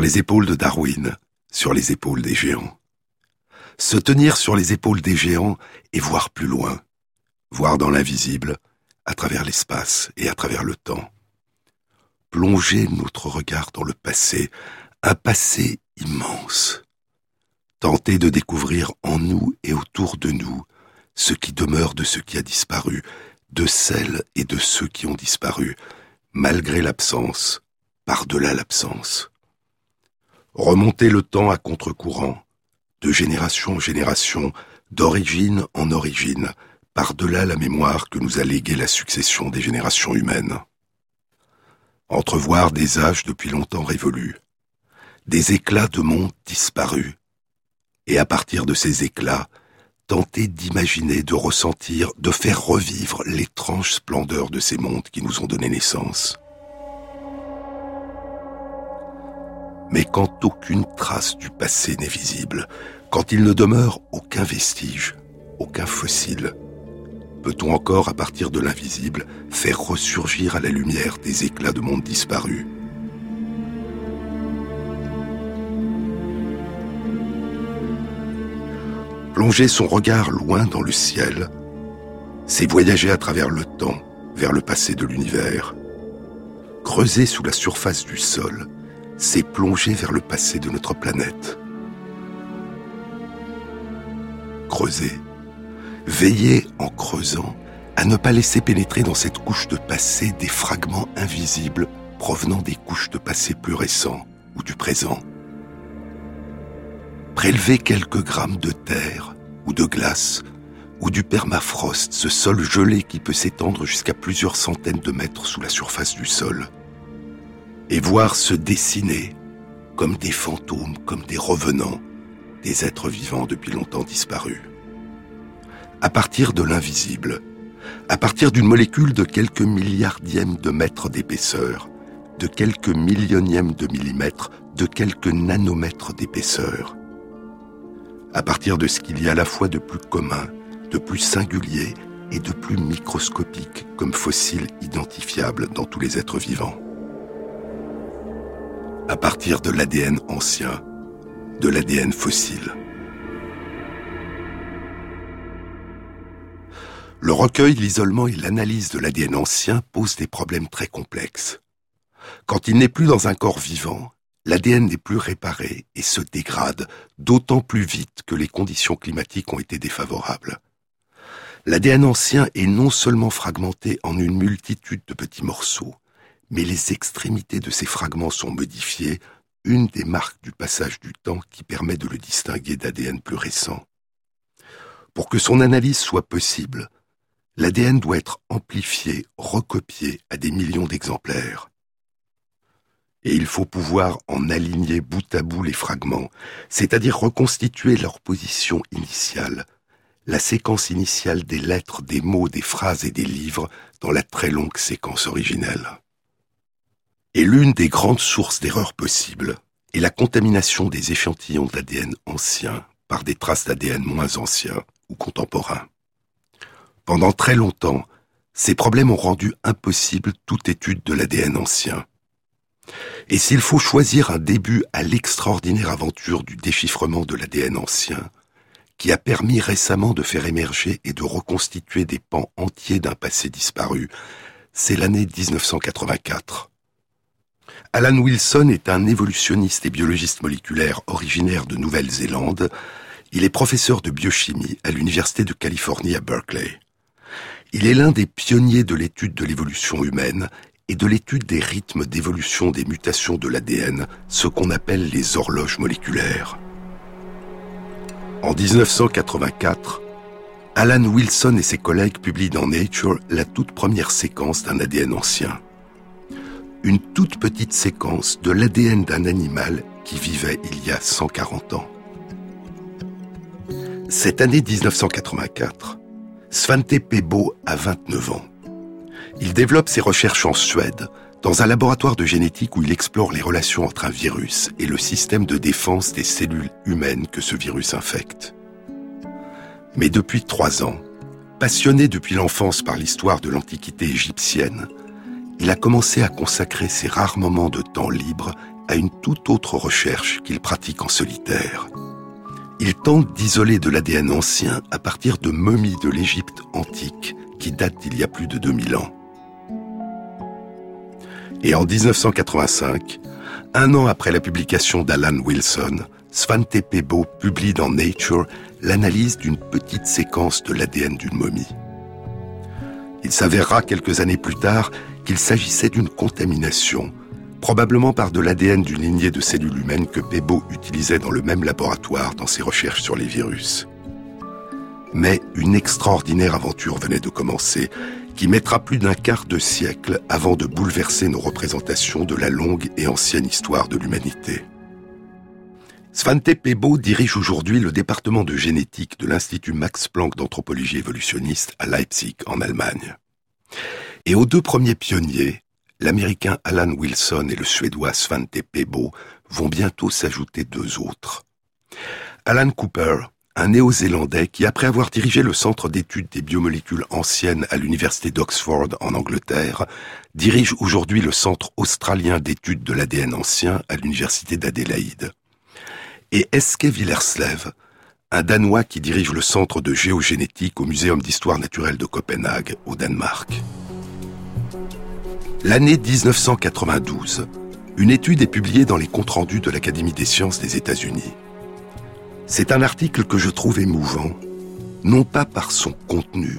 Les épaules de Darwin, sur les épaules des géants. Se tenir sur les épaules des géants et voir plus loin, voir dans l'invisible, à travers l'espace et à travers le temps. Plonger notre regard dans le passé, un passé immense. Tenter de découvrir en nous et autour de nous ce qui demeure de ce qui a disparu, de celles et de ceux qui ont disparu, malgré l'absence, par-delà l'absence. Remonter le temps à contre-courant, de génération en génération, d'origine en origine, par-delà la mémoire que nous a léguée la succession des générations humaines. Entrevoir des âges depuis longtemps révolus, des éclats de monde disparus, et à partir de ces éclats, tenter d'imaginer, de ressentir, de faire revivre l'étrange splendeur de ces mondes qui nous ont donné naissance. Mais quand aucune trace du passé n'est visible, quand il ne demeure aucun vestige, aucun fossile, peut-on encore, à partir de l'invisible, faire ressurgir à la lumière des éclats de monde disparus Plonger son regard loin dans le ciel, c'est voyager à travers le temps vers le passé de l'univers. Creuser sous la surface du sol, c'est plonger vers le passé de notre planète. Creuser. Veiller en creusant à ne pas laisser pénétrer dans cette couche de passé des fragments invisibles provenant des couches de passé plus récents ou du présent. Prélever quelques grammes de terre ou de glace ou du permafrost, ce sol gelé qui peut s'étendre jusqu'à plusieurs centaines de mètres sous la surface du sol et voir se dessiner, comme des fantômes, comme des revenants, des êtres vivants depuis longtemps disparus. À partir de l'invisible, à partir d'une molécule de quelques milliardièmes de mètres d'épaisseur, de quelques millionièmes de millimètres, de quelques nanomètres d'épaisseur, à partir de ce qu'il y a à la fois de plus commun, de plus singulier et de plus microscopique comme fossile identifiable dans tous les êtres vivants à partir de l'ADN ancien, de l'ADN fossile. Le recueil, l'isolement et l'analyse de l'ADN ancien posent des problèmes très complexes. Quand il n'est plus dans un corps vivant, l'ADN n'est plus réparé et se dégrade d'autant plus vite que les conditions climatiques ont été défavorables. L'ADN ancien est non seulement fragmenté en une multitude de petits morceaux, mais les extrémités de ces fragments sont modifiées, une des marques du passage du temps qui permet de le distinguer d'ADN plus récent. Pour que son analyse soit possible, l'ADN doit être amplifié, recopié à des millions d'exemplaires. Et il faut pouvoir en aligner bout à bout les fragments, c'est-à-dire reconstituer leur position initiale, la séquence initiale des lettres, des mots, des phrases et des livres dans la très longue séquence originelle. Et l'une des grandes sources d'erreurs possibles est la contamination des échantillons d'ADN anciens par des traces d'ADN moins anciens ou contemporains. Pendant très longtemps, ces problèmes ont rendu impossible toute étude de l'ADN ancien. Et s'il faut choisir un début à l'extraordinaire aventure du déchiffrement de l'ADN ancien, qui a permis récemment de faire émerger et de reconstituer des pans entiers d'un passé disparu, c'est l'année 1984. Alan Wilson est un évolutionniste et biologiste moléculaire originaire de Nouvelle-Zélande. Il est professeur de biochimie à l'Université de Californie à Berkeley. Il est l'un des pionniers de l'étude de l'évolution humaine et de l'étude des rythmes d'évolution des mutations de l'ADN, ce qu'on appelle les horloges moléculaires. En 1984, Alan Wilson et ses collègues publient dans Nature la toute première séquence d'un ADN ancien une toute petite séquence de l'ADN d'un animal qui vivait il y a 140 ans. Cette année 1984, Svante Pebo a 29 ans. Il développe ses recherches en Suède, dans un laboratoire de génétique où il explore les relations entre un virus et le système de défense des cellules humaines que ce virus infecte. Mais depuis trois ans, passionné depuis l'enfance par l'histoire de l'Antiquité égyptienne, il a commencé à consacrer ses rares moments de temps libre à une toute autre recherche qu'il pratique en solitaire. Il tente d'isoler de l'ADN ancien à partir de momies de l'Égypte antique qui datent d'il y a plus de 2000 ans. Et en 1985, un an après la publication d'Alan Wilson, Svante Pebo publie dans Nature l'analyse d'une petite séquence de l'ADN d'une momie. Il s'avérera quelques années plus tard qu'il s'agissait d'une contamination, probablement par de l'ADN d'une lignée de cellules humaines que Pebo utilisait dans le même laboratoire dans ses recherches sur les virus. Mais une extraordinaire aventure venait de commencer, qui mettra plus d'un quart de siècle avant de bouleverser nos représentations de la longue et ancienne histoire de l'humanité. Svante Pebo dirige aujourd'hui le département de génétique de l'Institut Max Planck d'anthropologie évolutionniste à Leipzig, en Allemagne. Et aux deux premiers pionniers, l'Américain Alan Wilson et le Suédois Svante Pebo, vont bientôt s'ajouter deux autres. Alan Cooper, un néo-zélandais qui, après avoir dirigé le centre d'études des biomolécules anciennes à l'université d'Oxford en Angleterre, dirige aujourd'hui le centre australien d'études de l'ADN ancien à l'université d'Adélaïde et Eske Villerslev, un Danois qui dirige le centre de géogénétique au Muséum d'histoire naturelle de Copenhague, au Danemark? L'année 1992, une étude est publiée dans les comptes rendus de l'Académie des sciences des États-Unis. C'est un article que je trouve émouvant, non pas par son contenu,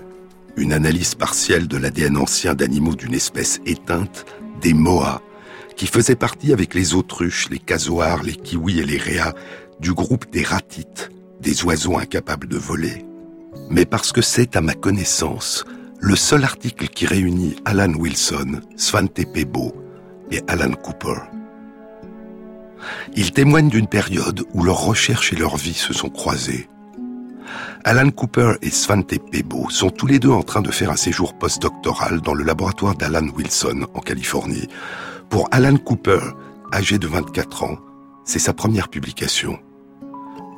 une analyse partielle de l'ADN ancien d'animaux d'une espèce éteinte, des moas, qui faisait partie avec les autruches, les casoars, les kiwis et les réas du groupe des ratites, des oiseaux incapables de voler, mais parce que c'est, à ma connaissance, le seul article qui réunit Alan Wilson, Svante Pebo et Alan Cooper. Il témoigne d'une période où leurs recherches et leur vie se sont croisées. Alan Cooper et Svante Pebo sont tous les deux en train de faire un séjour postdoctoral dans le laboratoire d'Alan Wilson en Californie, pour Alan Cooper, âgé de 24 ans, c'est sa première publication.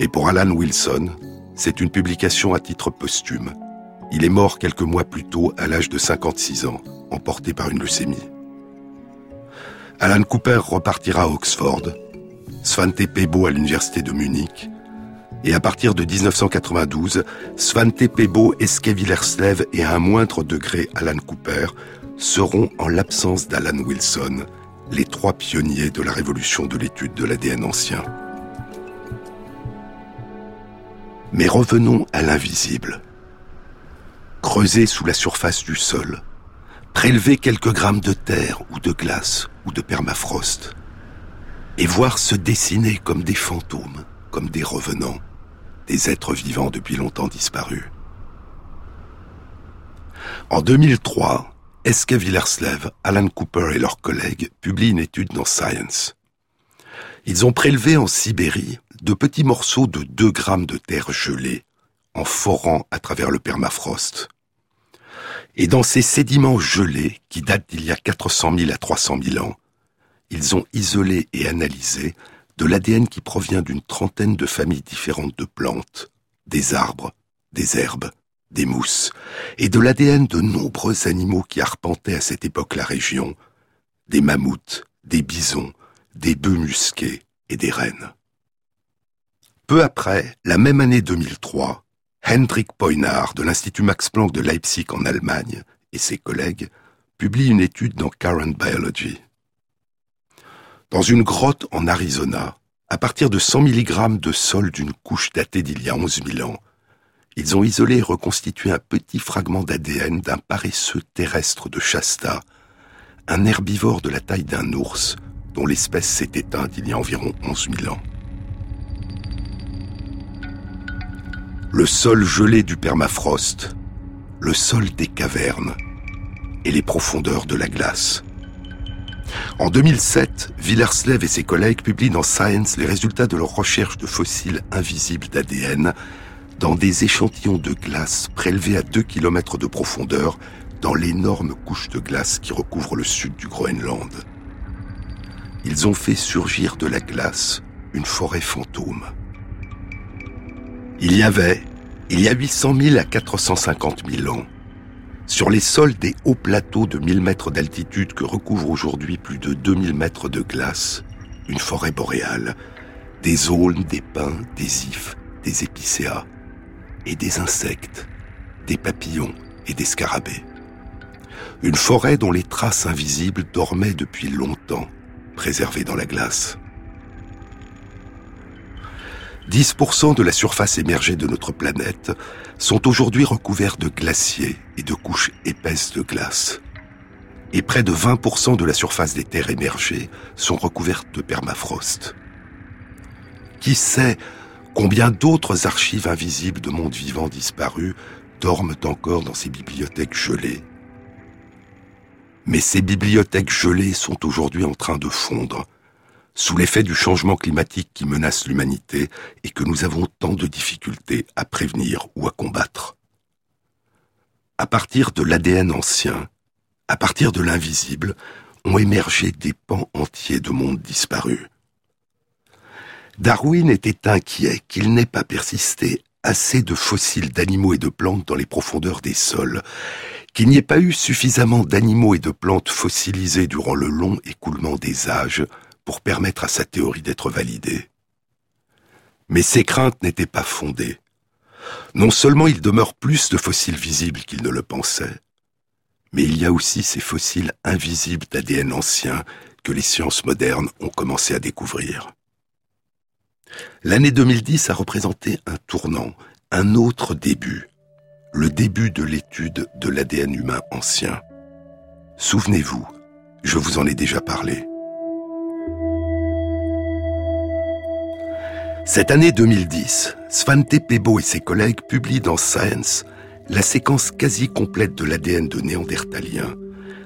Et pour Alan Wilson, c'est une publication à titre posthume. Il est mort quelques mois plus tôt à l'âge de 56 ans, emporté par une leucémie. Alan Cooper repartira à Oxford, Svante Pebo à l'université de Munich, et à partir de 1992, Svante Pebo, Eske Villerslev et à un moindre degré Alan Cooper seront, en l'absence d'Alan Wilson, les trois pionniers de la révolution de l'étude de l'ADN ancien. Mais revenons à l'invisible. Creuser sous la surface du sol, prélever quelques grammes de terre ou de glace ou de permafrost, et voir se dessiner comme des fantômes, comme des revenants, des êtres vivants depuis longtemps disparus. En 2003, Eske Villerslev, Alan Cooper et leurs collègues publient une étude dans Science. Ils ont prélevé en Sibérie de petits morceaux de 2 grammes de terre gelée, en forant à travers le permafrost. Et dans ces sédiments gelés, qui datent d'il y a 400 000 à 300 000 ans, ils ont isolé et analysé de l'ADN qui provient d'une trentaine de familles différentes de plantes, des arbres, des herbes, des mousses, et de l'ADN de nombreux animaux qui arpentaient à cette époque la région, des mammouths, des bisons, des bœufs musqués et des rennes. Peu après, la même année 2003, Hendrik Poinard de l'Institut Max Planck de Leipzig en Allemagne et ses collègues publient une étude dans Current Biology. Dans une grotte en Arizona, à partir de 100 mg de sol d'une couche datée d'il y a 11 000 ans, ils ont isolé et reconstitué un petit fragment d'ADN d'un paresseux terrestre de Shasta, un herbivore de la taille d'un ours dont l'espèce s'est éteinte il y a environ 11 000 ans. Le sol gelé du permafrost, le sol des cavernes et les profondeurs de la glace. En 2007, Villerslev et ses collègues publient dans Science les résultats de leur recherche de fossiles invisibles d'ADN dans des échantillons de glace prélevés à 2 km de profondeur dans l'énorme couche de glace qui recouvre le sud du Groenland. Ils ont fait surgir de la glace une forêt fantôme. Il y avait, il y a 800 000 à 450 000 ans, Sur les sols des hauts plateaux de 1000 mètres d'altitude que recouvrent aujourd'hui plus de 2000 mètres de glace, une forêt boréale, des aulnes, des pins, des ifs, des épicéas, et des insectes, des papillons et des scarabées. Une forêt dont les traces invisibles dormaient depuis longtemps, dans la glace. 10% de la surface émergée de notre planète sont aujourd'hui recouverts de glaciers et de couches épaisses de glace. Et près de 20% de la surface des terres émergées sont recouvertes de permafrost. Qui sait combien d'autres archives invisibles de mondes vivants disparus dorment encore dans ces bibliothèques gelées Mais ces bibliothèques gelées sont aujourd'hui en train de fondre, sous l'effet du changement climatique qui menace l'humanité et que nous avons tant de difficultés à prévenir ou à combattre. À partir de l'ADN ancien, à partir de l'invisible, ont émergé des pans entiers de mondes disparus. Darwin était inquiet qu'il n'ait pas persisté assez de fossiles d'animaux et de plantes dans les profondeurs des sols, qu'il n'y ait pas eu suffisamment d'animaux et de plantes fossilisés durant le long écoulement des âges pour permettre à sa théorie d'être validée. Mais ces craintes n'étaient pas fondées. Non seulement il demeure plus de fossiles visibles qu'il ne le pensait, mais il y a aussi ces fossiles invisibles d'ADN ancien que les sciences modernes ont commencé à découvrir. L'année 2010 a représenté un tournant, un autre début, le début de l'étude de l'ADN humain ancien. Souvenez-vous, je vous en ai déjà parlé. Cette année 2010, Svante Pebo et ses collègues publient dans Science la séquence quasi complète de l'ADN de Néandertalien,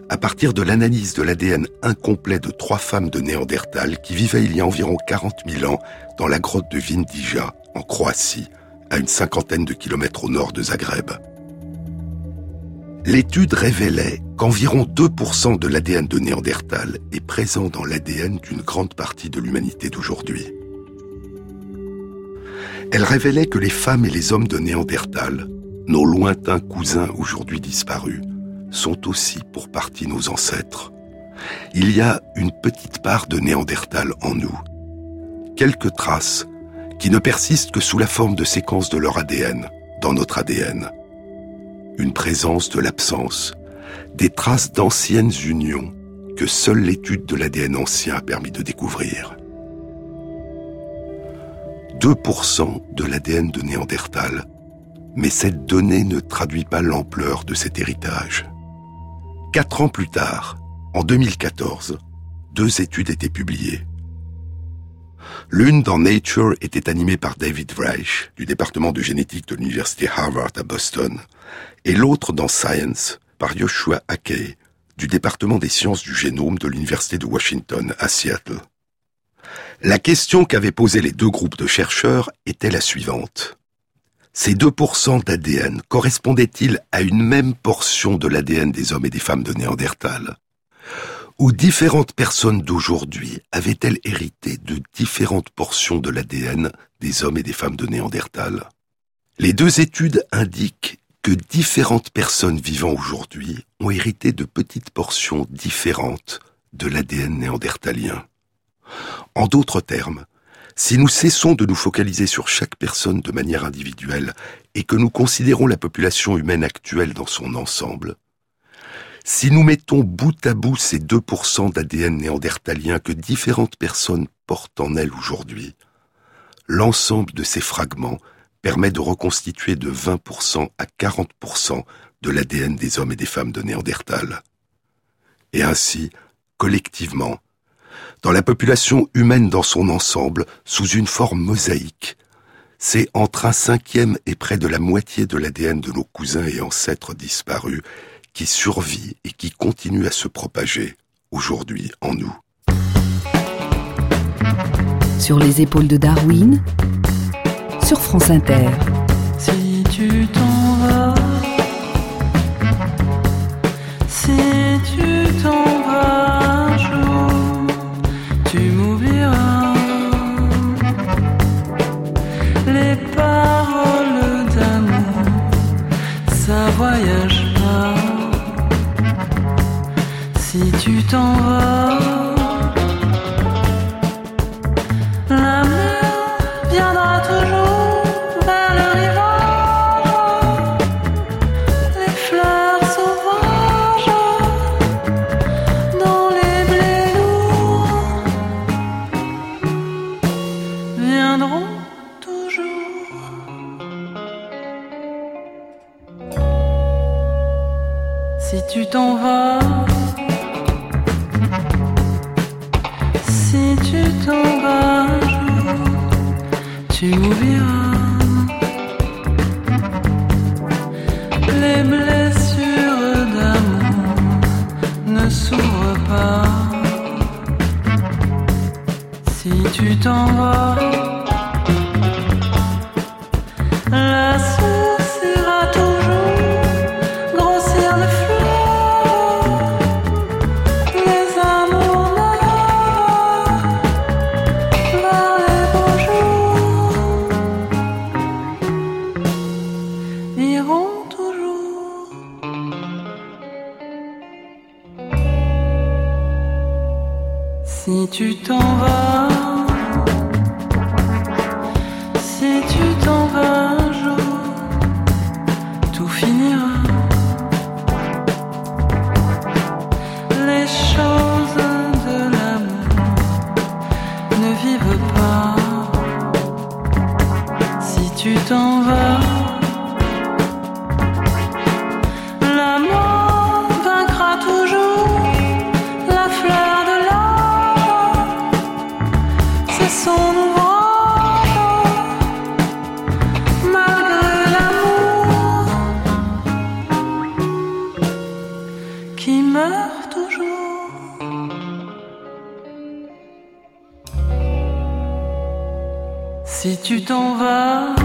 à partir de l'analyse de l'ADN incomplet de trois femmes de Néandertal qui vivaient il y a environ 40 000 ans dans la grotte de Vindija, en Croatie, à une cinquantaine de kilomètres au nord de Zagreb. L'étude révélait qu'environ 2% de l'ADN de Néandertal est présent dans l'ADN d'une grande partie de l'humanité d'aujourd'hui. Elle révélait que les femmes et les hommes de Néandertal, nos lointains cousins aujourd'hui disparus, sont aussi pour partie nos ancêtres. Il y a une petite part de Néandertal en nous. Quelques traces qui ne persistent que sous la forme de séquences de leur ADN, dans notre ADN. Une présence de l'absence, des traces d'anciennes unions que seule l'étude de l'ADN ancien a permis de découvrir. 2% de l'ADN de Néandertal, mais cette donnée ne traduit pas l'ampleur de cet héritage. Quatre ans plus tard, en 2014, deux études étaient publiées. L'une dans Nature était animée par David Reich, du département de génétique de l'université Harvard à Boston, et l'autre dans Science par Joshua Akey, du département des sciences du génome de l'université de Washington à Seattle. La question qu'avaient posée les deux groupes de chercheurs était la suivante. Ces 2% d'ADN correspondaient-ils à une même portion de l'ADN des hommes et des femmes de Néandertal? Ou différentes personnes d'aujourd'hui avaient-elles hérité de différentes portions de l'ADN des hommes et des femmes de Néandertal? Les deux études indiquent que différentes personnes vivant aujourd'hui ont hérité de petites portions différentes de l'ADN néandertalien. En d'autres termes, si nous cessons de nous focaliser sur chaque personne de manière individuelle et que nous considérons la population humaine actuelle dans son ensemble, si nous mettons bout à bout ces 2% d'ADN néandertalien que différentes personnes portent en elles aujourd'hui, l'ensemble de ces fragments permet de reconstituer de 20% à 40% de l'ADN des hommes et des femmes de Néandertal. Et ainsi, collectivement, dans la population humaine dans son ensemble, sous une forme mosaïque. C'est entre un cinquième et près de la moitié de l'ADN de nos cousins et ancêtres disparus qui survit et qui continue à se propager aujourd'hui en nous. Sur les épaules de Darwin, sur France Inter. Si tu t'en vas, Si tu t'en vas, tu t'en vas,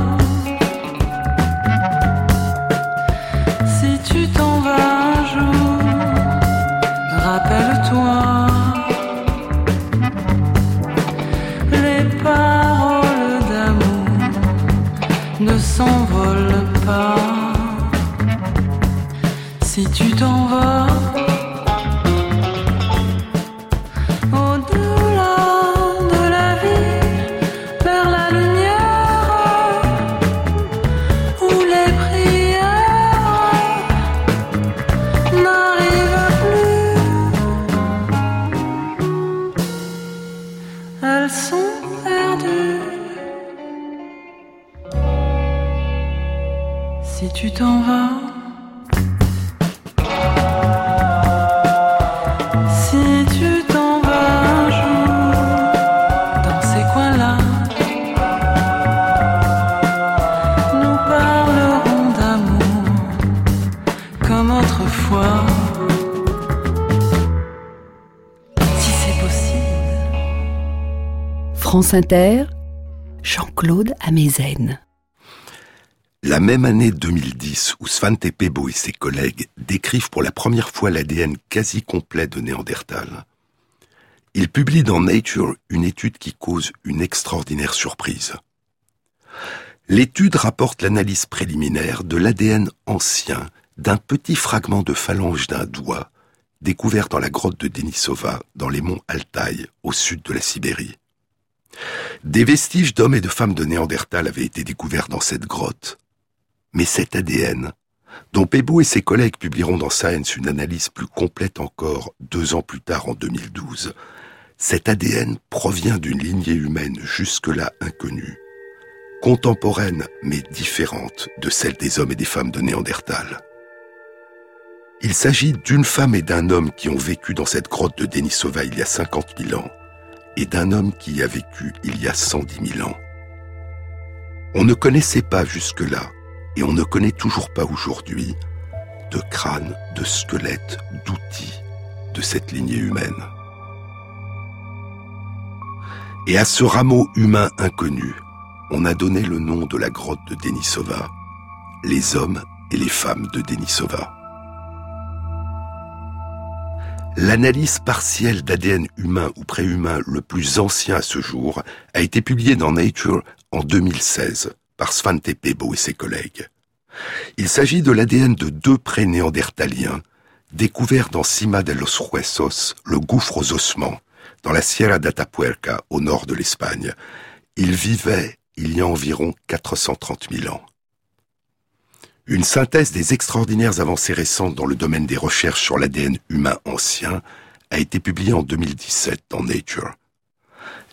France Inter, Jean-Claude Amezen. La même année 2010 où Svante Pebo et ses collègues décrivent pour la première fois l'ADN quasi complet de Néandertal, ils publient dans Nature une étude qui cause une extraordinaire surprise. L'étude rapporte l'analyse préliminaire de l'ADN ancien d'un petit fragment de phalange d'un doigt découvert dans la grotte de Denisova, dans les monts Altaï, au sud de la Sibérie. Des vestiges d'hommes et de femmes de Néandertal avaient été découverts dans cette grotte. Mais cet ADN, dont Pebo et ses collègues publieront dans Science une analyse plus complète encore deux ans plus tard en 2012, cet ADN provient d'une lignée humaine jusque-là inconnue, contemporaine mais différente de celle des hommes et des femmes de Néandertal. Il s'agit d'une femme et d'un homme qui ont vécu dans cette grotte de Denisova il y a 50 000 ans, et d'un homme qui a vécu il y a 110 000 ans. On ne connaissait pas jusque-là, et on ne connaît toujours pas aujourd'hui, de crâne, de squelette, d'outils de cette lignée humaine. Et à ce rameau humain inconnu, on a donné le nom de la grotte de Denisova, les hommes et les femmes de Denisova. L'analyse partielle d'ADN humain ou préhumain le plus ancien à ce jour a été publiée dans Nature en 2016 par Svante Pebo et ses collègues. Il s'agit de l'ADN de deux pré-néandertaliens découvert dans Cima de los Huesos, le gouffre aux ossements, dans la Sierra d'Atapuerca, au nord de l'Espagne. Il vivait il y a environ 430 000 ans. Une synthèse des extraordinaires avancées récentes dans le domaine des recherches sur l'ADN humain ancien a été publiée en 2017 dans Nature.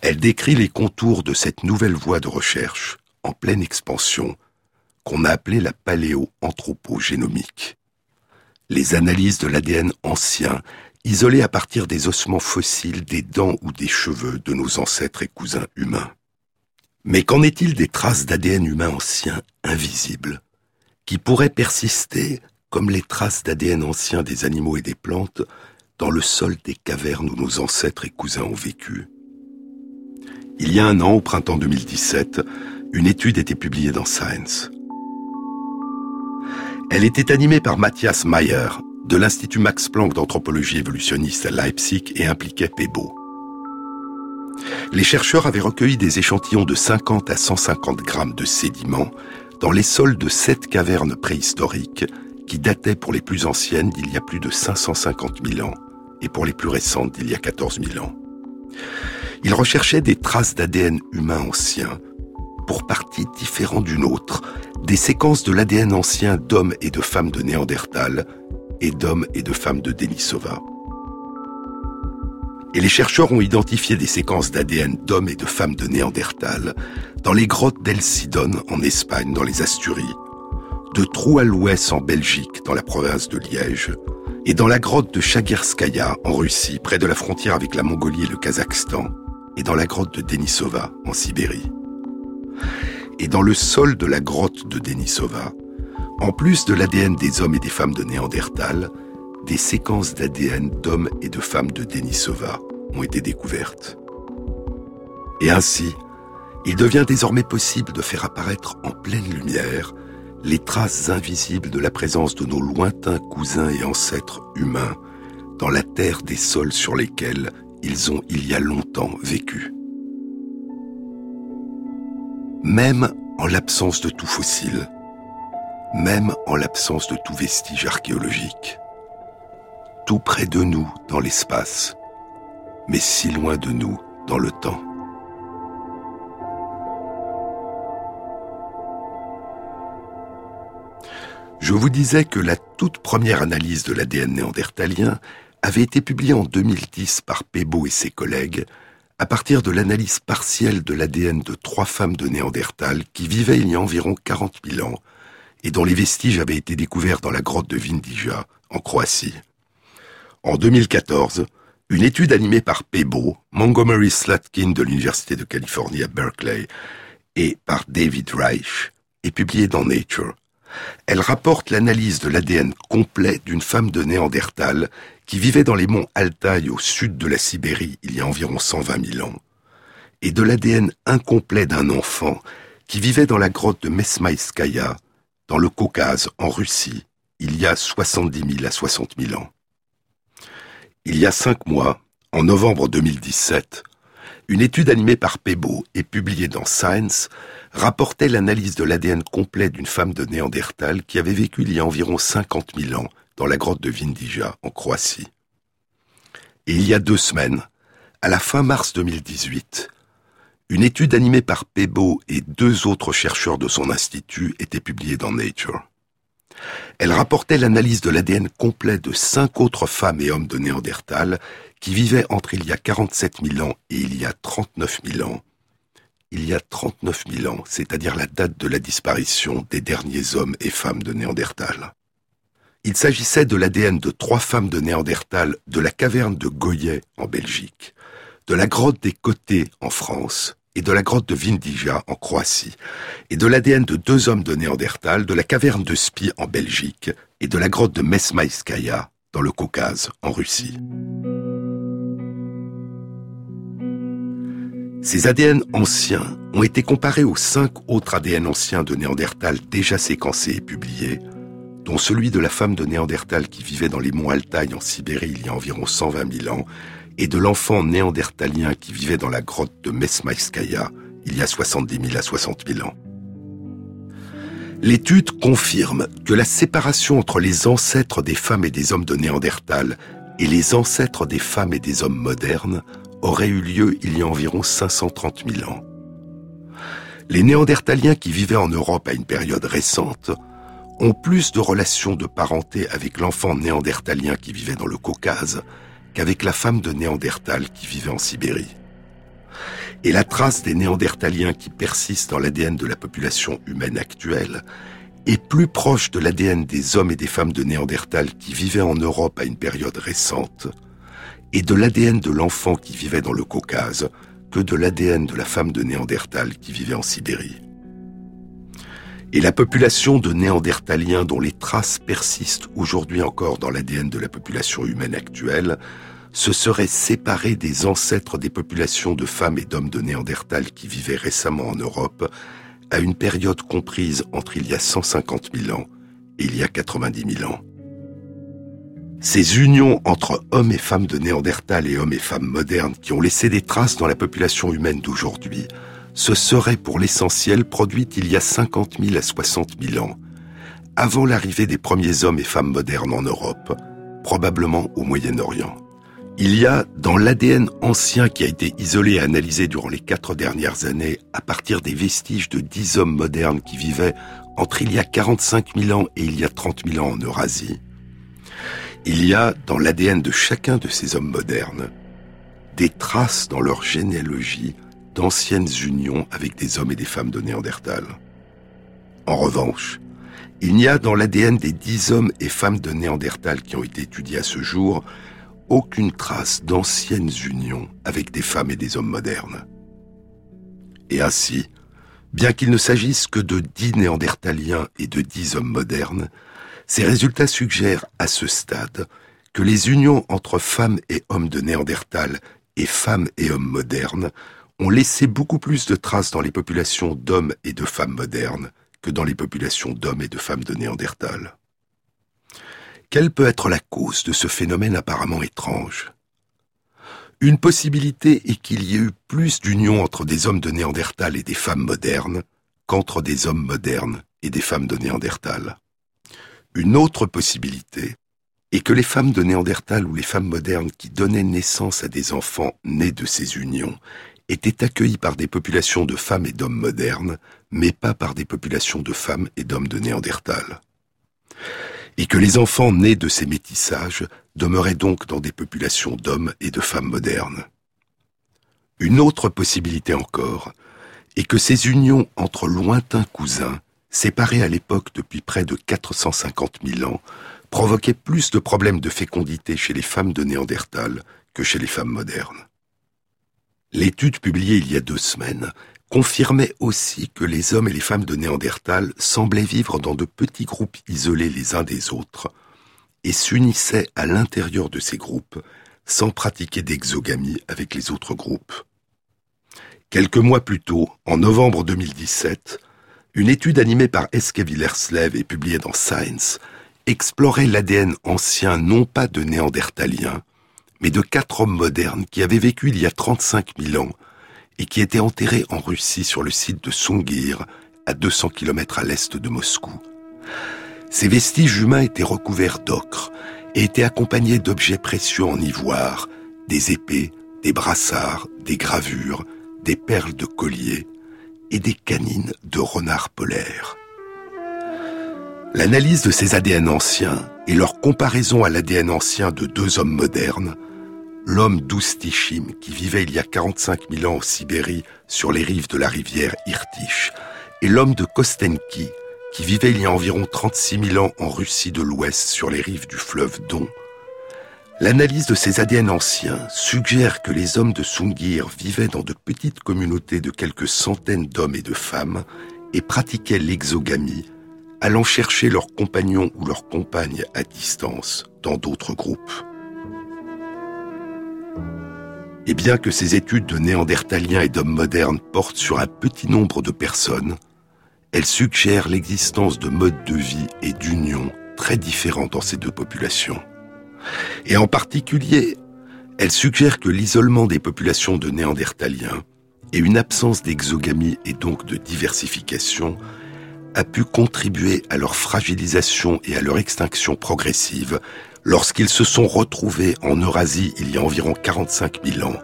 Elle décrit les contours de cette nouvelle voie de recherche, en pleine expansion, qu'on a appelée la paléo-anthropogénomique. Les analyses de l'ADN ancien, isolées à partir des ossements fossiles, des dents ou des cheveux de nos ancêtres et cousins humains. Mais qu'en est-il des traces d'ADN humain ancien invisibles, qui pourraient persister, comme les traces d'ADN ancien des animaux et des plantes, dans le sol des cavernes où nos ancêtres et cousins ont vécu Il y a un an, au printemps 2017, une étude était publiée dans Science. Elle était animée par Matthias Mayer, de l'Institut Max Planck d'anthropologie évolutionniste à Leipzig et impliquait Pebo. Les chercheurs avaient recueilli des échantillons de 50 à 150 grammes de sédiments dans les sols de sept cavernes préhistoriques qui dataient pour les plus anciennes d'il y a plus de 550 000 ans et pour les plus récentes d'il y a 14 000 ans. Ils recherchaient des traces d'ADN humain ancien, pour partie différents d'une autre, des séquences de l'ADN ancien d'hommes et de femmes de Néandertal et d'hommes et de femmes de Denisova. Et les chercheurs ont identifié des séquences d'ADN d'hommes et de femmes de Néandertal dans les grottes d'El Sidon en Espagne, dans les Asturies, de Trou à l'Ouest en Belgique, dans la province de Liège, et dans la grotte de Chagirskaya en Russie, près de la frontière avec la Mongolie et le Kazakhstan, et dans la grotte de Denisova en Sibérie. Et dans le sol de la grotte de Denisova, en plus de l'ADN des hommes et des femmes de Néandertal, des séquences d'ADN d'hommes et de femmes de Denisova ont été découvertes. Et ainsi, il devient désormais possible de faire apparaître en pleine lumière les traces invisibles de la présence de nos lointains cousins et ancêtres humains dans la terre des sols sur lesquels ils ont il y a longtemps vécu. Même en l'absence de tout fossile, même en l'absence de tout vestige archéologique tout près de nous dans l'espace, mais si loin de nous dans le temps. Je vous disais que la toute première analyse de l'ADN néandertalien avait été publiée en 2010 par Pebo et ses collègues à partir de l'analyse partielle de l'ADN de trois femmes de Néandertal qui vivaient il y a environ 40 000 ans et dont les vestiges avaient été découverts dans la grotte de Vindija, en Croatie. En 2014, une étude animée par Pebo, Montgomery Slatkin de l'Université de Californie à Berkeley et par David Reich est publiée dans Nature. Elle rapporte l'analyse de l'ADN complet d'une femme de Néandertal qui vivait dans les monts Altaï au sud de la Sibérie il y a environ 120 000 ans, et de l'ADN incomplet d'un enfant qui vivait dans la grotte de Mesmaïskaya, dans le Caucase, en Russie, il y a 70 000 à 60 000 ans. Il y a cinq mois, en novembre 2017, une étude animée par Pebo et publiée dans Science rapportait l'analyse de l'ADN complet d'une femme de Néandertal qui avait vécu il y a environ 50 000 ans dans la grotte de Vindija, en Croatie. Et il y a deux semaines, à la fin mars 2018, une étude animée par Pebo et deux autres chercheurs de son institut était publiée dans Nature. Elle rapportait l'analyse de l'ADN complet de cinq autres femmes et hommes de Néandertal qui vivaient entre il y a 47 000 ans et il y a 39 000 ans. Il y a 39 000 ans, c'est-à-dire la date de la disparition des derniers hommes et femmes de Néandertal. Il s'agissait de l'ADN de trois femmes de Néandertal de la caverne de Goyet en Belgique, de la grotte des Côtés en France, et de la grotte de Vindija en Croatie, et de l'ADN de deux hommes de Néandertal de la caverne de Spi en Belgique et de la grotte de Mesmaïskaya dans le Caucase en Russie. Ces ADN anciens ont été comparés aux cinq autres ADN anciens de Néandertal déjà séquencés et publiés, dont celui de la femme de Néandertal qui vivait dans les monts Altaï en Sibérie il y a environ 120 000 ans et de l'enfant néandertalien qui vivait dans la grotte de Mesmaïskaya il y a 70 000 à 60 000 ans. L'étude confirme que la séparation entre les ancêtres des femmes et des hommes de Néandertal et les ancêtres des femmes et des hommes modernes aurait eu lieu il y a environ 530 000 ans. Les Néandertaliens qui vivaient en Europe à une période récente ont plus de relations de parenté avec l'enfant néandertalien qui vivait dans le Caucase qu'avec la femme de Néandertal qui vivait en Sibérie. Et la trace des Néandertaliens qui persiste dans l'ADN de la population humaine actuelle est plus proche de l'ADN des hommes et des femmes de Néandertal qui vivaient en Europe à une période récente et de l'ADN de l'enfant qui vivait dans le Caucase que de l'ADN de la femme de Néandertal qui vivait en Sibérie. Et la population de Néandertaliens dont les traces persistent aujourd'hui encore dans l'ADN de la population humaine actuelle se serait séparée des ancêtres des populations de femmes et d'hommes de Néandertal qui vivaient récemment en Europe à une période comprise entre il y a 150 000 ans et il y a 90 000 ans. Ces unions entre hommes et femmes de Néandertal et hommes et femmes modernes qui ont laissé des traces dans la population humaine d'aujourd'hui se seraient pour l'essentiel produites il y a 50 000 à 60 000 ans, avant l'arrivée des premiers hommes et femmes modernes en Europe, probablement au Moyen-Orient. Il y a dans l'ADN ancien qui a été isolé et analysé durant les quatre dernières années à partir des vestiges de dix hommes modernes qui vivaient entre il y a 45 000 ans et il y a 30 000 ans en Eurasie, il y a dans l'ADN de chacun de ces hommes modernes des traces dans leur généalogie d'anciennes unions avec des hommes et des femmes de Néandertal. En revanche, il n'y a dans l'ADN des dix hommes et femmes de Néandertal qui ont été étudiés à ce jour aucune trace d'anciennes unions avec des femmes et des hommes modernes. Et ainsi, bien qu'il ne s'agisse que de dix néandertaliens et de dix hommes modernes, ces résultats suggèrent à ce stade que les unions entre femmes et hommes de Néandertal et femmes et hommes modernes ont laissé beaucoup plus de traces dans les populations d'hommes et de femmes modernes que dans les populations d'hommes et de femmes de Néandertal. Quelle peut être la cause de ce phénomène apparemment étrange? Une possibilité est qu'il y ait eu plus d'union entre des hommes de Néandertal et des femmes modernes qu'entre des hommes modernes et des femmes de Néandertal. Une autre possibilité est que les femmes de Néandertal ou les femmes modernes qui donnaient naissance à des enfants nés de ces unions étaient accueillies par des populations de femmes et d'hommes modernes, mais pas par des populations de femmes et d'hommes de Néandertal et que les enfants nés de ces métissages demeuraient donc dans des populations d'hommes et de femmes modernes. Une autre possibilité encore est que ces unions entre lointains cousins, séparés à l'époque depuis près de 450 000 ans, provoquaient plus de problèmes de fécondité chez les femmes de Néandertal que chez les femmes modernes. L'étude publiée il y a deux semaines confirmait aussi que les hommes et les femmes de Néandertal semblaient vivre dans de petits groupes isolés les uns des autres et s'unissaient à l'intérieur de ces groupes sans pratiquer d'exogamie avec les autres groupes. Quelques mois plus tôt, en novembre 2017, une étude animée par Eske Villerslev et publiée dans Science explorait l'ADN ancien non pas de Néandertaliens, mais de quatre hommes modernes qui avaient vécu il y a 35 000 ans et qui était enterré en Russie sur le site de Sungir, à 200 km à l'est de Moscou. Ces vestiges humains étaient recouverts d'ocre et étaient accompagnés d'objets précieux en ivoire, des épées, des brassards, des gravures, des perles de collier et des canines de renards polaires. L'analyse de ces ADN anciens et leur comparaison à l'ADN ancien de deux hommes modernes l'homme d'Oustishim, qui vivait il y a 45 000 ans en Sibérie sur les rives de la rivière Irtish, et l'homme de Kostenki, qui vivait il y a environ 36 000 ans en Russie de l'Ouest sur les rives du fleuve Don, l'analyse de ces ADN anciens suggère que les hommes de Sungir vivaient dans de petites communautés de quelques centaines d'hommes et de femmes et pratiquaient l'exogamie, allant chercher leurs compagnons ou leurs compagnes à distance dans d'autres groupes. Et bien que ces études de néandertaliens et d'hommes modernes portent sur un petit nombre de personnes, elles suggèrent l'existence de modes de vie et d'union très différents dans ces deux populations. Et en particulier, elles suggèrent que l'isolement des populations de néandertaliens et une absence d'exogamie et donc de diversification a pu contribuer à leur fragilisation et à leur extinction progressive lorsqu'ils se sont retrouvés en Eurasie il y a environ 45 000 ans,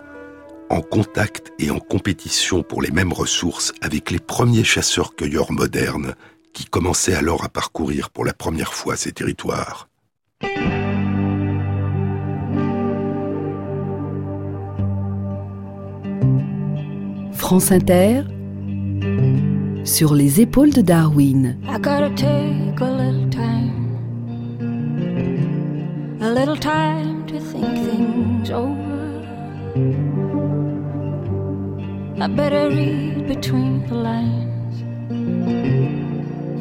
en contact et en compétition pour les mêmes ressources avec les premiers chasseurs-cueilleurs modernes qui commençaient alors à parcourir pour la première fois ces territoires. France Inter, sur les épaules de Darwin. I gotta take a little time, a little time to think things over. I better read between the lines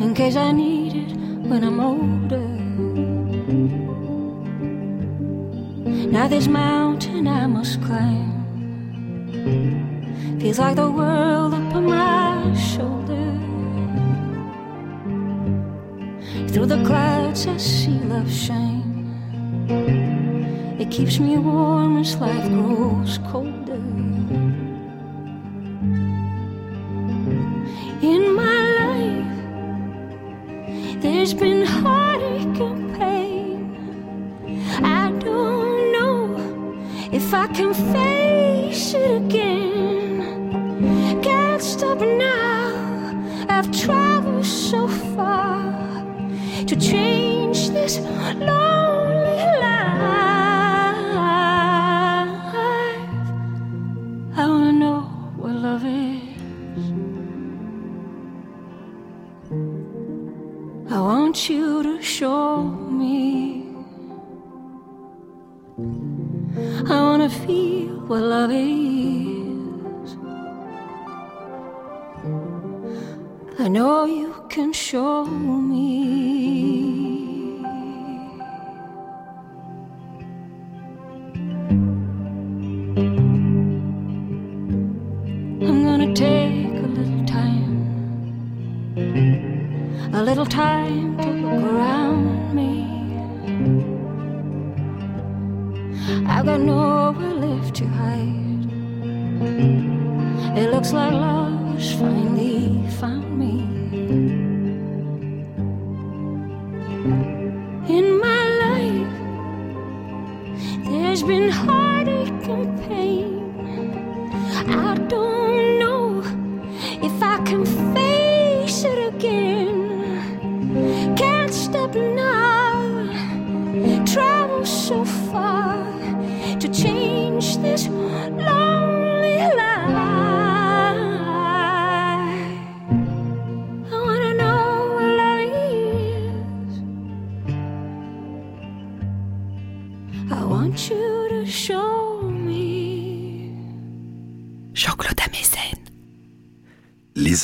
in case I need it when I'm older. Now this mountain I must climb feels like the world upon my shoulder. Through the clouds I see love shine. It keeps me warm as life grows colder. In my life, there's been heartache and pain. I don't know if I can face it again. Can't stop now. I've traveled so far to change this lonely what love is. I know you can show me. I'm gonna take a little time, a little time to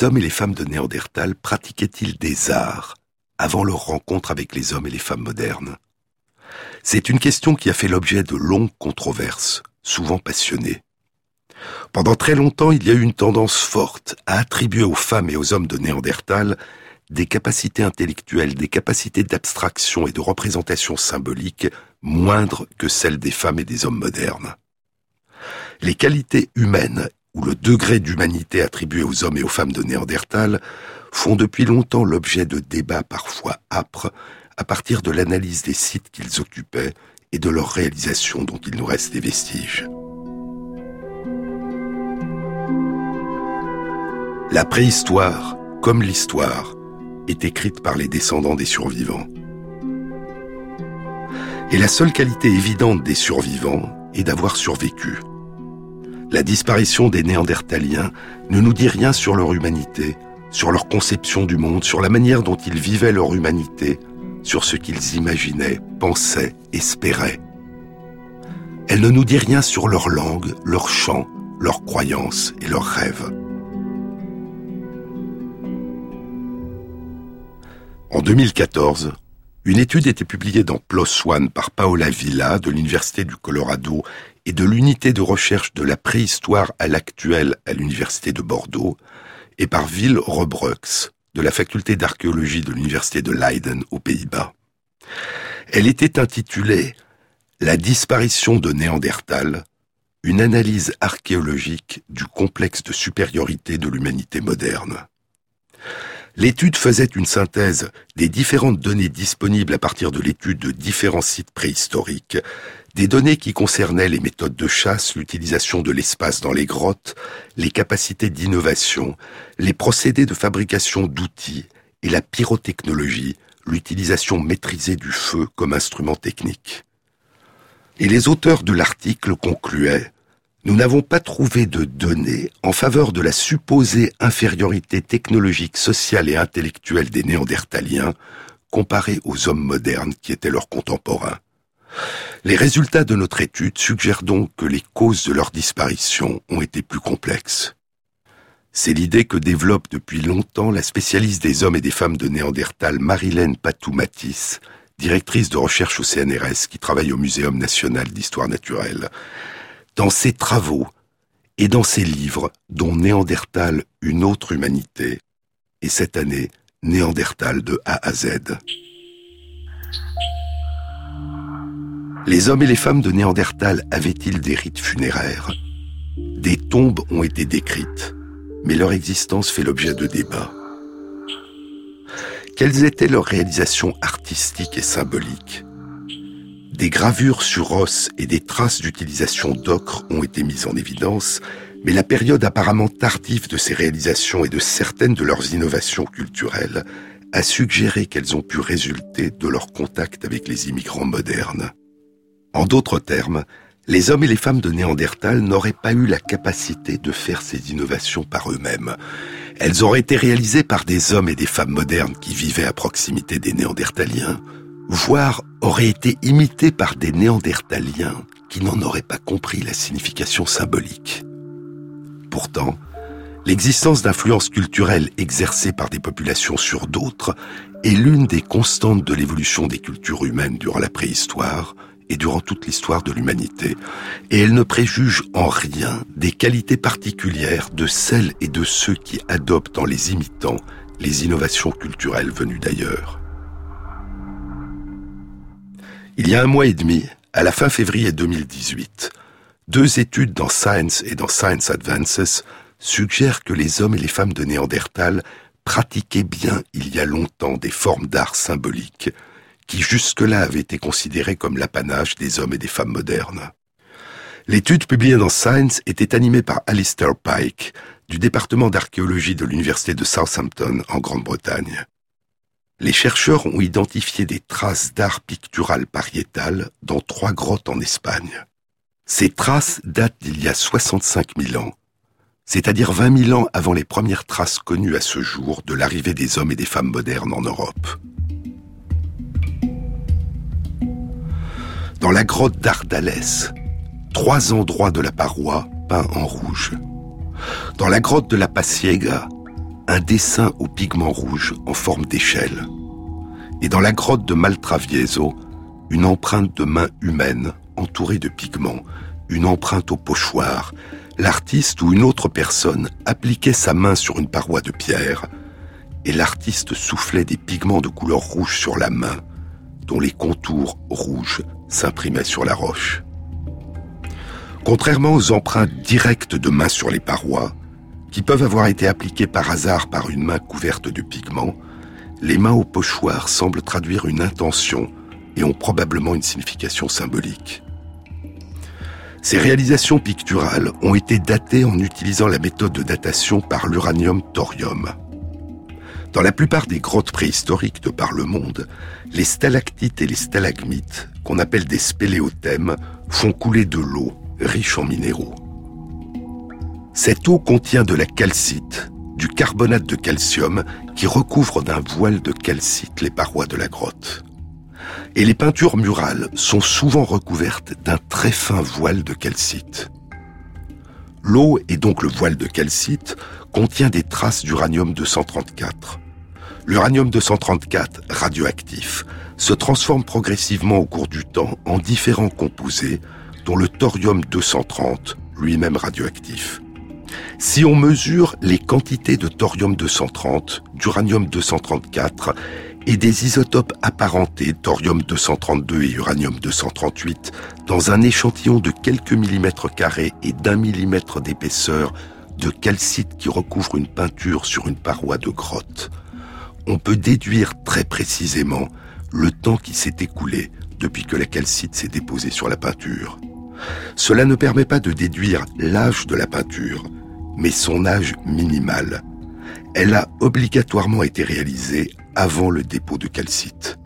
Hommes et les femmes de Néandertal pratiquaient-ils des arts avant leur rencontre avec les hommes et les femmes modernes? C'est une question qui a fait l'objet de longues controverses, souvent passionnées. Pendant très longtemps, il y a eu une tendance forte à attribuer aux femmes et aux hommes de Néandertal des capacités intellectuelles, des capacités d'abstraction et de représentation symbolique moindres que celles des femmes et des hommes modernes. Les qualités humaines ou le degré d'humanité attribué aux hommes et aux femmes de Néandertal font depuis longtemps l'objet de débats parfois âpres à partir de l'analyse des sites qu'ils occupaient et de leur réalisation dont il nous reste des vestiges. La préhistoire, comme l'histoire, est écrite par les descendants des survivants. Et la seule qualité évidente des survivants est d'avoir survécu. La disparition des Néandertaliens ne nous dit rien sur leur humanité, sur leur conception du monde, sur la manière dont ils vivaient leur humanité, sur ce qu'ils imaginaient, pensaient, espéraient. Elle ne nous dit rien sur leur langue, leur chant, leurs croyances et leurs rêves. En 2014, une étude était publiée dans PLOS ONE par Paola Villa de l'Université du Colorado et de l'unité de recherche de la préhistoire à l'actuel à l'Université de Bordeaux et par Will Robrux de la faculté d'archéologie de l'Université de Leiden aux Pays-Bas. Elle était intitulée La disparition de Néandertal, une analyse archéologique du complexe de supériorité de l'humanité moderne. L'étude faisait une synthèse des différentes données disponibles à partir de l'étude de différents sites préhistoriques, des données qui concernaient les méthodes de chasse, l'utilisation de l'espace dans les grottes, les capacités d'innovation, les procédés de fabrication d'outils et la pyrotechnologie, l'utilisation maîtrisée du feu comme instrument technique. Et les auteurs de l'article concluaient Nous n'avons pas trouvé de données en faveur de la supposée infériorité technologique, sociale et intellectuelle des Néandertaliens comparés aux hommes modernes qui étaient leurs contemporains. Les résultats de notre étude suggèrent donc que les causes de leur disparition ont été plus complexes. C'est l'idée que développe depuis longtemps la spécialiste des hommes et des femmes de Néandertal Marilène Patou-Matisse, directrice de recherche au CNRS qui travaille au Muséum national d'histoire naturelle. Dans ses travaux et dans ses livres, dont Néandertal, une autre humanité, et cette année, Néandertal de A à Z. Les hommes et les femmes de Néandertal avaient-ils des rites funéraires? Des tombes ont été décrites, mais leur existence fait l'objet de débats. Quelles étaient leurs réalisations artistiques et symboliques? Des gravures sur os et des traces d'utilisation d'ocre ont été mises en évidence, mais la période apparemment tardive de ces réalisations et de certaines de leurs innovations culturelles a suggéré qu'elles ont pu résulter de leur contact avec les immigrants modernes. En d'autres termes, les hommes et les femmes de Néandertal n'auraient pas eu la capacité de faire ces innovations par eux-mêmes. Elles auraient été réalisées par des hommes et des femmes modernes qui vivaient à proximité des Néandertaliens, voire auraient été imitées par des Néandertaliens qui n'en auraient pas compris la signification symbolique. Pourtant, l'existence d'influences culturelles exercées par des populations sur d'autres est l'une des constantes de l'évolution des cultures humaines durant la préhistoire, et durant toute l'histoire de l'humanité, et elle ne préjuge en rien des qualités particulières de celles et de ceux qui adoptent en les imitant les innovations culturelles venues d'ailleurs. Il y a un mois et demi, à la fin février 2018, deux études dans Science et dans Science Advances suggèrent que les hommes et les femmes de Néandertal pratiquaient bien il y a longtemps des formes d'art symboliques qui jusque-là avait été considéré comme l'apanage des hommes et des femmes modernes. L'étude publiée dans Science était animée par Alistair Pike, du département d'archéologie de l'Université de Southampton en Grande-Bretagne. Les chercheurs ont identifié des traces d'art pictural pariétal dans trois grottes en Espagne. Ces traces datent d'il y a 65 000 ans, c'est-à-dire 20 000 ans avant les premières traces connues à ce jour de l'arrivée des hommes et des femmes modernes en Europe. dans la grotte d'Ardalès, trois endroits de la paroi peints en rouge. Dans la grotte de la Paciega, un dessin au pigment rouge en forme d'échelle. Et dans la grotte de Maltravieso, une empreinte de main humaine entourée de pigments, une empreinte au pochoir. L'artiste ou une autre personne appliquait sa main sur une paroi de pierre et l'artiste soufflait des pigments de couleur rouge sur la main, dont les contours rouges s'imprimait sur la roche. Contrairement aux empreintes directes de mains sur les parois, qui peuvent avoir été appliquées par hasard par une main couverte de pigments, les mains au pochoir semblent traduire une intention et ont probablement une signification symbolique. Ces réalisations picturales ont été datées en utilisant la méthode de datation par l'uranium-thorium. Dans la plupart des grottes préhistoriques de par le monde, les stalactites et les stalagmites, qu'on appelle des spéléothèmes, font couler de l'eau riche en minéraux. Cette eau contient de la calcite, du carbonate de calcium qui recouvre d'un voile de calcite les parois de la grotte. Et les peintures murales sont souvent recouvertes d'un très fin voile de calcite. L'eau et donc le voile de calcite contient des traces d'uranium 234. L'uranium 234, radioactif, se transforme progressivement au cours du temps en différents composés, dont le thorium 230, lui-même radioactif. Si on mesure les quantités de thorium 230, d'uranium 234 et des isotopes apparentés, thorium 232 et uranium 238, dans un échantillon de quelques millimètres carrés et d'un millimètre d'épaisseur de calcite qui recouvre une peinture sur une paroi de grotte, on peut déduire très précisément le temps qui s'est écoulé depuis que la calcite s'est déposée sur la peinture. Cela ne permet pas de déduire l'âge de la peinture, mais son âge minimal. Elle a obligatoirement été réalisée avant le dépôt de calcite.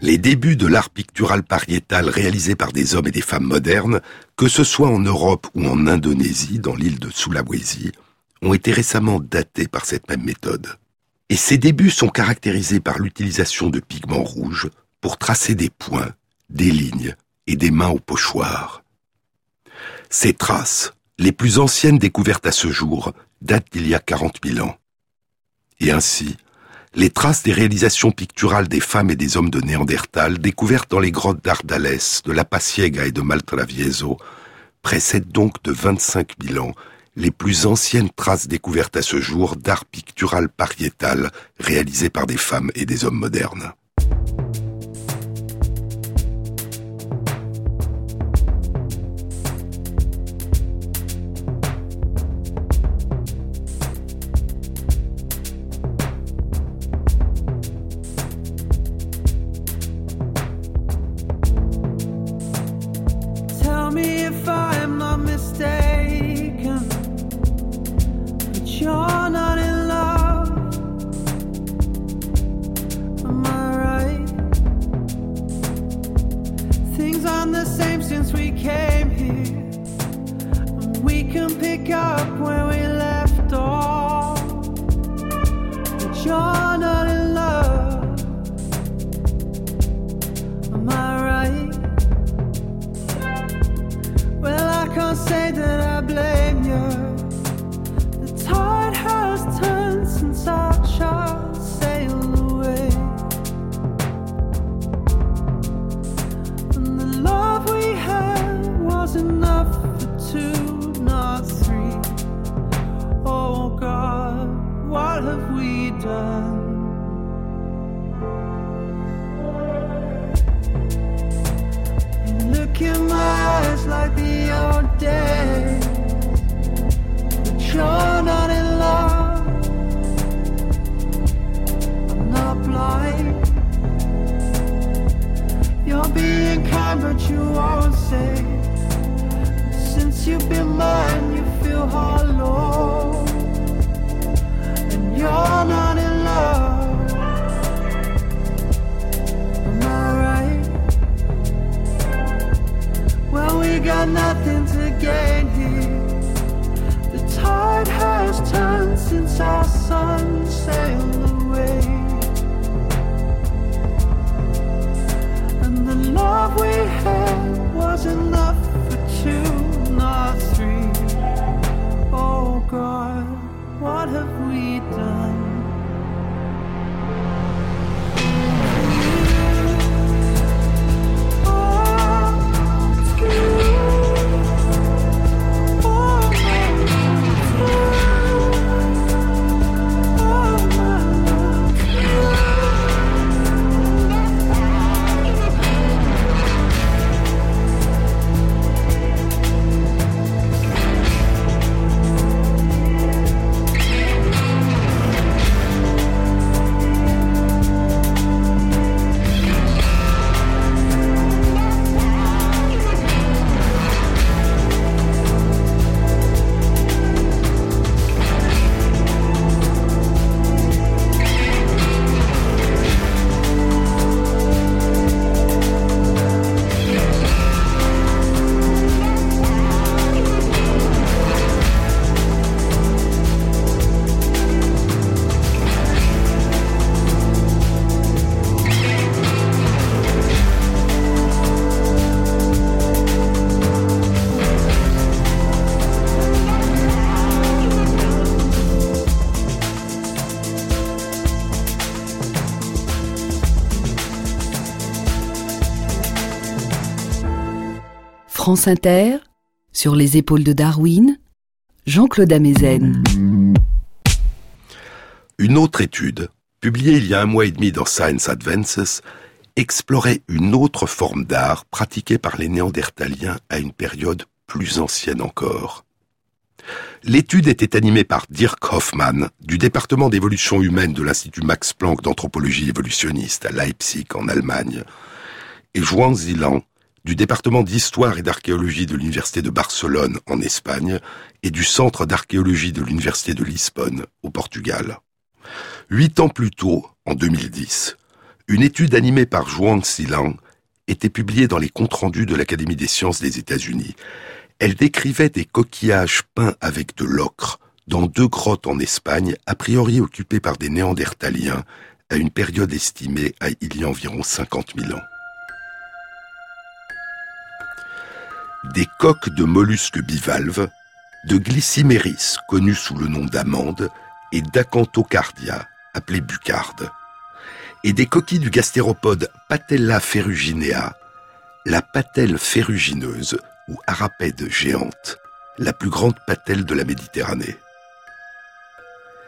Les débuts de l'art pictural pariétal réalisé par des hommes et des femmes modernes, que ce soit en Europe ou en Indonésie, dans l'île de Sulawesi, ont été récemment datés par cette même méthode. Et ces débuts sont caractérisés par l'utilisation de pigments rouges pour tracer des points, des lignes et des mains au pochoir. Ces traces, les plus anciennes découvertes à ce jour, datent d'il y a 40 000 ans. Et ainsi, les traces des réalisations picturales des femmes et des hommes de Néandertal découvertes dans les grottes d'Ardales, de La Paciega et de Maltravieso précèdent donc de 25 000 ans les plus anciennes traces découvertes à ce jour d'art pictural pariétal réalisé par des femmes et des hommes modernes. mistakes. Since you've been mine, you feel hollow. And you're not in love. Am I right? Well, we got nothing to gain here. The tide has turned since our sun sailed away. love we have was enough for two, not three. Oh God, what have we done? France Inter, sur les épaules de Darwin, Jean-Claude Amezen. Une autre étude, publiée il y a un mois et demi dans Science Advances, explorait une autre forme d'art pratiquée par les Néandertaliens à une période plus ancienne encore. L'étude était animée par Dirk Hoffmann du département d'évolution humaine de l'Institut Max Planck d'anthropologie évolutionniste à Leipzig en Allemagne et Juan Zilan du département d'histoire et d'archéologie de l'Université de Barcelone en Espagne et du centre d'archéologie de l'Université de Lisbonne au Portugal. Huit ans plus tôt, en 2010, une étude animée par Juan Zilan était publiée dans les comptes rendus de l'Académie des sciences des États-Unis. Elle décrivait des coquillages peints avec de l'ocre dans deux grottes en Espagne, a priori occupées par des néandertaliens, à une période estimée à il y a environ 50 000 ans. Des coques de mollusques bivalves, de glyciméris, connu sous le nom d'amande, et d'acanthocardia, appelé bucarde, et des coquilles du gastéropode Patella ferruginea, la patelle ferrugineuse ou arapède géante, la plus grande patelle de la Méditerranée.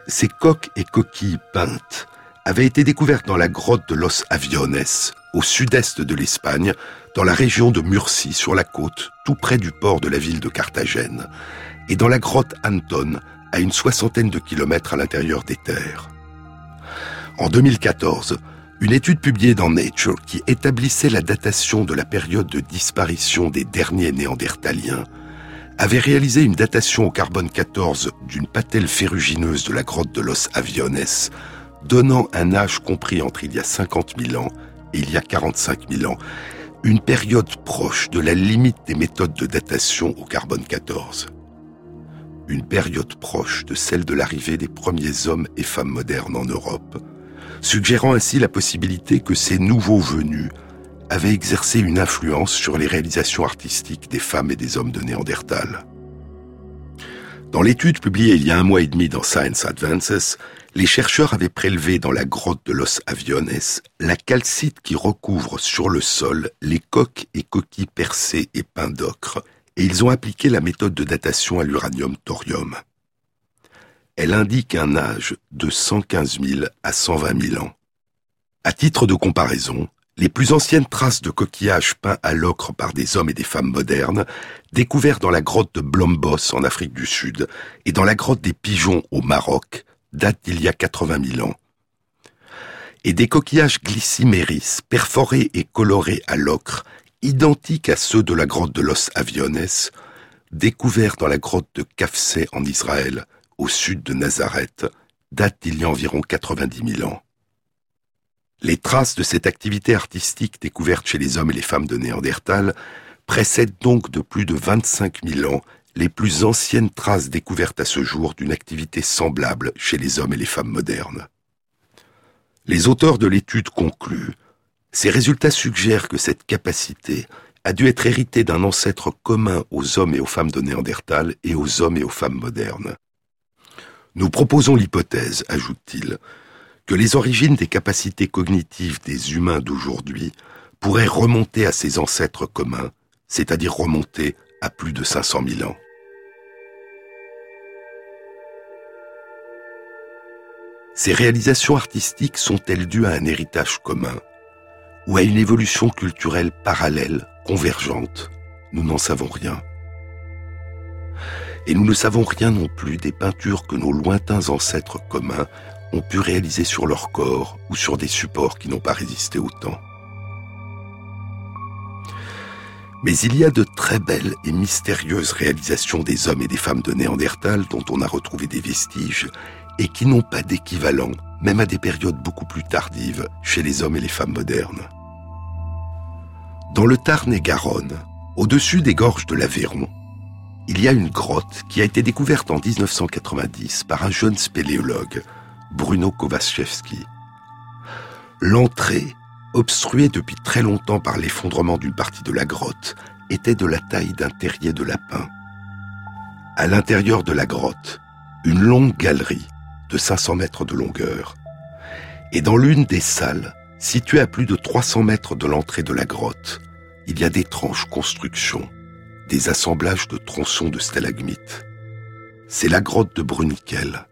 Ces coques et coquilles peintes avaient été découvertes dans la grotte de Los Aviones, au sud-est de l'Espagne, dans la région de Murcie, sur la côte, tout près du port de la ville de Carthagène, et dans la grotte Anton, à une soixantaine de kilomètres à l'intérieur des terres. En 2014, une étude publiée dans Nature qui établissait la datation de la période de disparition des derniers néandertaliens avait réalisé une datation au carbone 14 d'une patelle ferrugineuse de la grotte de Los Aviones, donnant un âge compris entre il y a 50 000 ans et il y a 45 000 ans, une période proche de la limite des méthodes de datation au carbone 14. Une période proche de celle de l'arrivée des premiers hommes et femmes modernes en Europe, suggérant ainsi la possibilité que ces nouveaux venus avaient exercé une influence sur les réalisations artistiques des femmes et des hommes de Néandertal. Dans l'étude publiée il y a un mois et demi dans Science Advances, les chercheurs avaient prélevé dans la grotte de Los Aviones la calcite qui recouvre sur le sol les coques et coquilles percées et peints d'ocre, et ils ont appliqué la méthode de datation à l'uranium-thorium. Elle indique un âge de 115 000 à 120 000 ans. À titre de comparaison, les plus anciennes traces de coquillages peints à l'ocre par des hommes et des femmes modernes, découverts dans la grotte de Blombos en Afrique du Sud et dans la grotte des Pigeons au Maroc, date d'il y a 80 000 ans. Et des coquillages glyciméris perforés et colorés à l'ocre, identiques à ceux de la grotte de Los Aviones, découverts dans la grotte de Kafseh en Israël, au sud de Nazareth, date d'il y a environ 90 000 ans. Les traces de cette activité artistique découverte chez les hommes et les femmes de Néandertal précèdent donc de plus de 25 000 ans les plus anciennes traces découvertes à ce jour d'une activité semblable chez les hommes et les femmes modernes. Les auteurs de l'étude concluent, ces résultats suggèrent que cette capacité a dû être héritée d'un ancêtre commun aux hommes et aux femmes de Néandertal et aux hommes et aux femmes modernes. Nous proposons l'hypothèse, ajoute-t-il, que les origines des capacités cognitives des humains d'aujourd'hui pourraient remonter à ces ancêtres communs, c'est-à-dire remonter à plus de 500 000 ans. Ces réalisations artistiques sont-elles dues à un héritage commun ou à une évolution culturelle parallèle, convergente? Nous n'en savons rien. Et nous ne savons rien non plus des peintures que nos lointains ancêtres communs ont pu réaliser sur leur corps ou sur des supports qui n'ont pas résisté au temps. Mais il y a de très belles et mystérieuses réalisations des hommes et des femmes de Néandertal dont on a retrouvé des vestiges et qui n'ont pas d'équivalent, même à des périodes beaucoup plus tardives, chez les hommes et les femmes modernes. Dans le Tarn et Garonne, au-dessus des gorges de l'Aveyron, il y a une grotte qui a été découverte en 1990 par un jeune spéléologue, Bruno Kovaczewski. L'entrée, obstruée depuis très longtemps par l'effondrement d'une partie de la grotte, était de la taille d'un terrier de lapin. À l'intérieur de la grotte, une longue galerie de 500 mètres de longueur. Et dans l'une des salles, située à plus de 300 mètres de l'entrée de la grotte, il y a d'étranges constructions, des assemblages de tronçons de stalagmites. C'est la grotte de Bruniquel.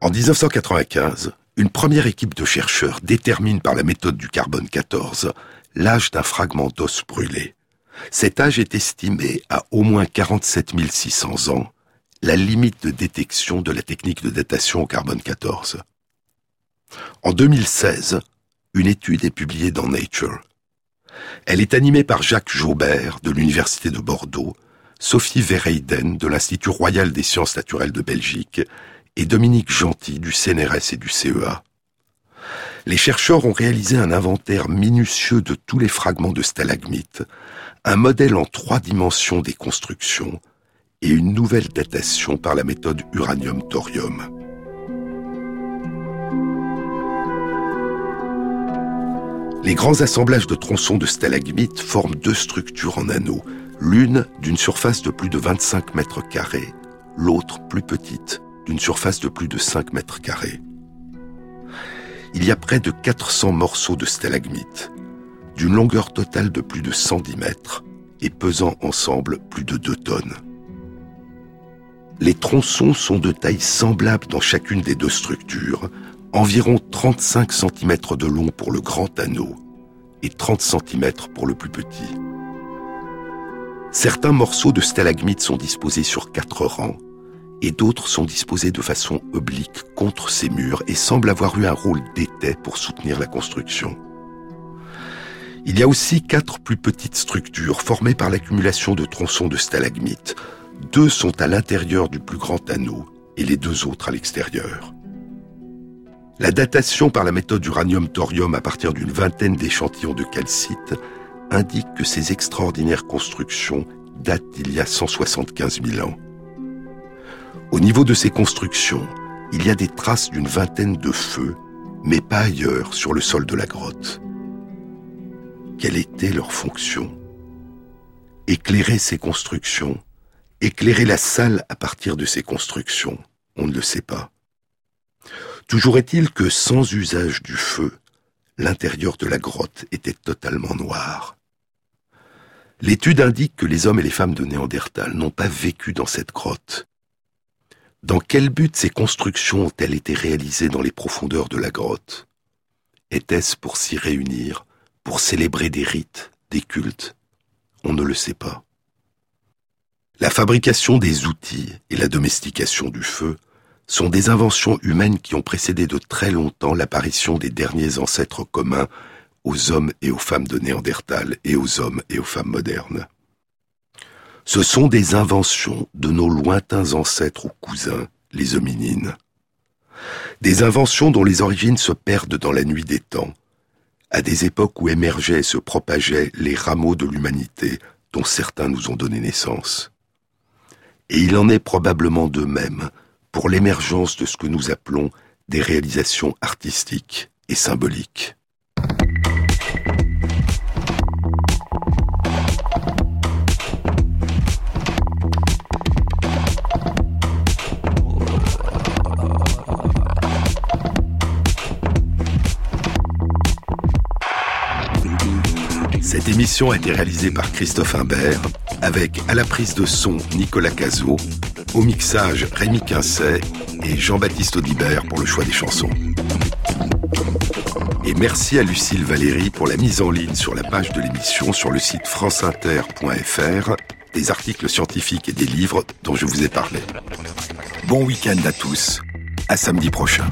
En 1995, une première équipe de chercheurs détermine par la méthode du carbone 14 l'âge d'un fragment d'os brûlé. Cet âge est estimé à au moins 47 600 ans la limite de détection de la technique de datation au carbone 14. En 2016, une étude est publiée dans Nature. Elle est animée par Jacques Jaubert de l'Université de Bordeaux, Sophie Verheyden de l'Institut royal des sciences naturelles de Belgique et Dominique Gentil du CNRS et du CEA. Les chercheurs ont réalisé un inventaire minutieux de tous les fragments de stalagmites, un modèle en trois dimensions des constructions et une nouvelle datation par la méthode uranium-thorium. Les grands assemblages de tronçons de stalagmites forment deux structures en anneaux, l'une d'une surface de plus de 25 mètres carrés, l'autre plus petite, d'une surface de plus de 5 mètres carrés. Il y a près de 400 morceaux de stalagmites, d'une longueur totale de plus de 110 mètres et pesant ensemble plus de 2 tonnes. Les tronçons sont de taille semblable dans chacune des deux structures, environ 35 cm de long pour le grand anneau et 30 cm pour le plus petit. Certains morceaux de stalagmites sont disposés sur quatre rangs et d'autres sont disposés de façon oblique contre ces murs et semblent avoir eu un rôle d'étai pour soutenir la construction. Il y a aussi quatre plus petites structures formées par l'accumulation de tronçons de stalagmites. Deux sont à l'intérieur du plus grand anneau et les deux autres à l'extérieur. La datation par la méthode uranium-thorium à partir d'une vingtaine d'échantillons de calcite indique que ces extraordinaires constructions datent d'il y a 175 000 ans. Au niveau de ces constructions, il y a des traces d'une vingtaine de feux, mais pas ailleurs sur le sol de la grotte. Quelle était leur fonction? Éclairer ces constructions, éclairer la salle à partir de ces constructions, on ne le sait pas. Toujours est-il que sans usage du feu, l'intérieur de la grotte était totalement noir. L'étude indique que les hommes et les femmes de Néandertal n'ont pas vécu dans cette grotte. Dans quel but ces constructions ont-elles été réalisées dans les profondeurs de la grotte? Était-ce pour s'y réunir, pour célébrer des rites, des cultes? On ne le sait pas. La fabrication des outils et la domestication du feu sont des inventions humaines qui ont précédé de très longtemps l'apparition des derniers ancêtres communs aux hommes et aux femmes de Néandertal et aux hommes et aux femmes modernes. Ce sont des inventions de nos lointains ancêtres ou cousins, les hominines. Des inventions dont les origines se perdent dans la nuit des temps, à des époques où émergeaient et se propageaient les rameaux de l'humanité dont certains nous ont donné naissance. Et il en est probablement de même pour l'émergence de ce que nous appelons des réalisations artistiques et symboliques. Cette émission a été réalisée par Christophe Imbert, avec à la prise de son Nicolas Cazot, au mixage Rémi Quincet et Jean-Baptiste Audibert pour le choix des chansons. Et merci à Lucille Valéry pour la mise en ligne sur la page de l'émission sur le site franceinter.fr des articles scientifiques et des livres dont je vous ai parlé. Bon week-end à tous, à samedi prochain.